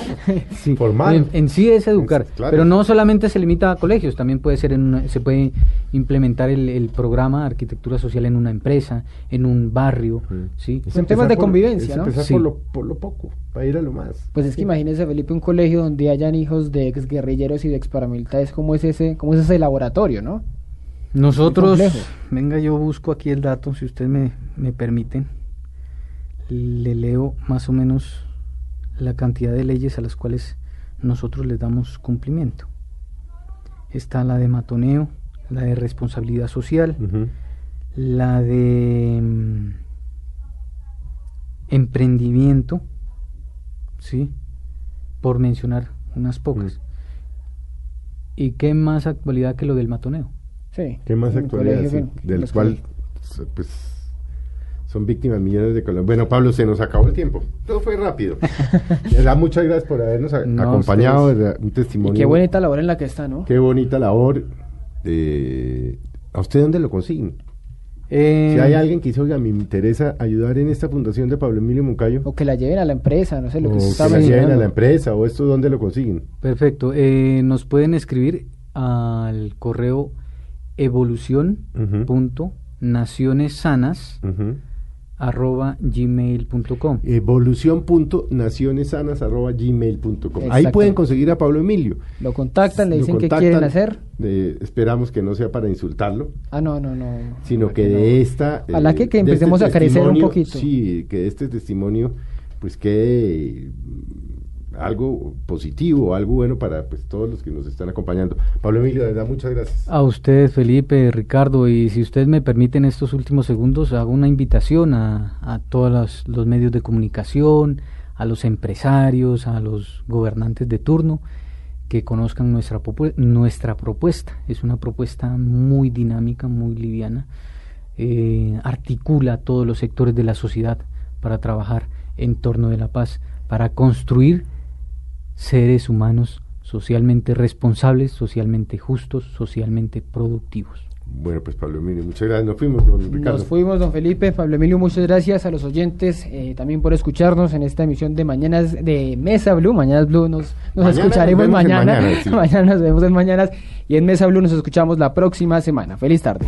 sí, formar. En, sí es educar, pero no solamente se limita a colegios, también puede ser en se puede implementar el, programa arquitectura social en una empresa, en un barrio, sí. En temas de convivencia, ¿no? Empezar por, lo, por lo poco, para ir a lo más. Pues es que imagínese Felipe un colegio donde hayan hijos de ex guerrilleros y de ex paramilitares, ¿cómo es ese, cómo es ese laboratorio, no? Nosotros, venga, yo busco aquí el dato, si usted me, me permiten. Le leo más o menos la cantidad de leyes a las cuales nosotros les damos cumplimiento. Está la de matoneo, la de responsabilidad social, la de mm, emprendimiento, ¿sí? Por mencionar unas pocas. ¿Y qué más actualidad que lo del matoneo? Sí. ¿Qué más actualidad? del cual pues, son víctimas millones de colombianos. Bueno, Pablo, se nos acabó el tiempo. Todo fue rápido. Le da muchas gracias por habernos acompañado. un testimonio. qué bonita labor en la que está, ¿no? Qué bonita labor. Eh, ¿A usted dónde lo consiguen? Eh, si hay alguien que dice, oiga, me interesa ayudar en esta fundación de Pablo Emilio Moncayo. O que la lleven a la empresa, no sé lo que, que la lleven a la empresa, o esto, ¿dónde lo consiguen? Perfecto. Eh, nos pueden escribir al correo evolución punto naciones sanas arroba gmail.com evolución punto naciones sanas arroba gmail.com ahí pueden conseguir a Pablo Emilio. Lo contactan le dicen qué quieren hacer. esperamos que no sea para insultarlo. Ah no no no. Sino que de esta a la que, que este empecemos a crecer un poquito. sí que este testimonio pues quede algo positivo, algo bueno para pues, todos los que nos están acompañando. Pablo Emilio, de verdad, muchas gracias. A usted, Felipe, Ricardo, y si usted me permite en estos últimos segundos, hago una invitación a, a todos los, medios de comunicación, a los empresarios, a los gobernantes de turno, que conozcan nuestra, nuestra propuesta. Es una propuesta muy dinámica, muy liviana, eh, articula todos los sectores de la sociedad para trabajar en torno de la paz, para construir seres humanos socialmente responsables, socialmente justos, socialmente productivos. Bueno, pues Pablo Emilio, muchas gracias. Nos fuimos, don Ricardo. Nos fuimos, don Felipe. Pablo Emilio, muchas gracias a los oyentes eh, también por escucharnos en esta emisión de Mañanas de Mesa Blue. Mañanas Blue nos, nos escucharemos mañana. Mañana, mañana nos vemos en Mañanas y en Mesa Blue nos escuchamos la próxima semana. Feliz tarde.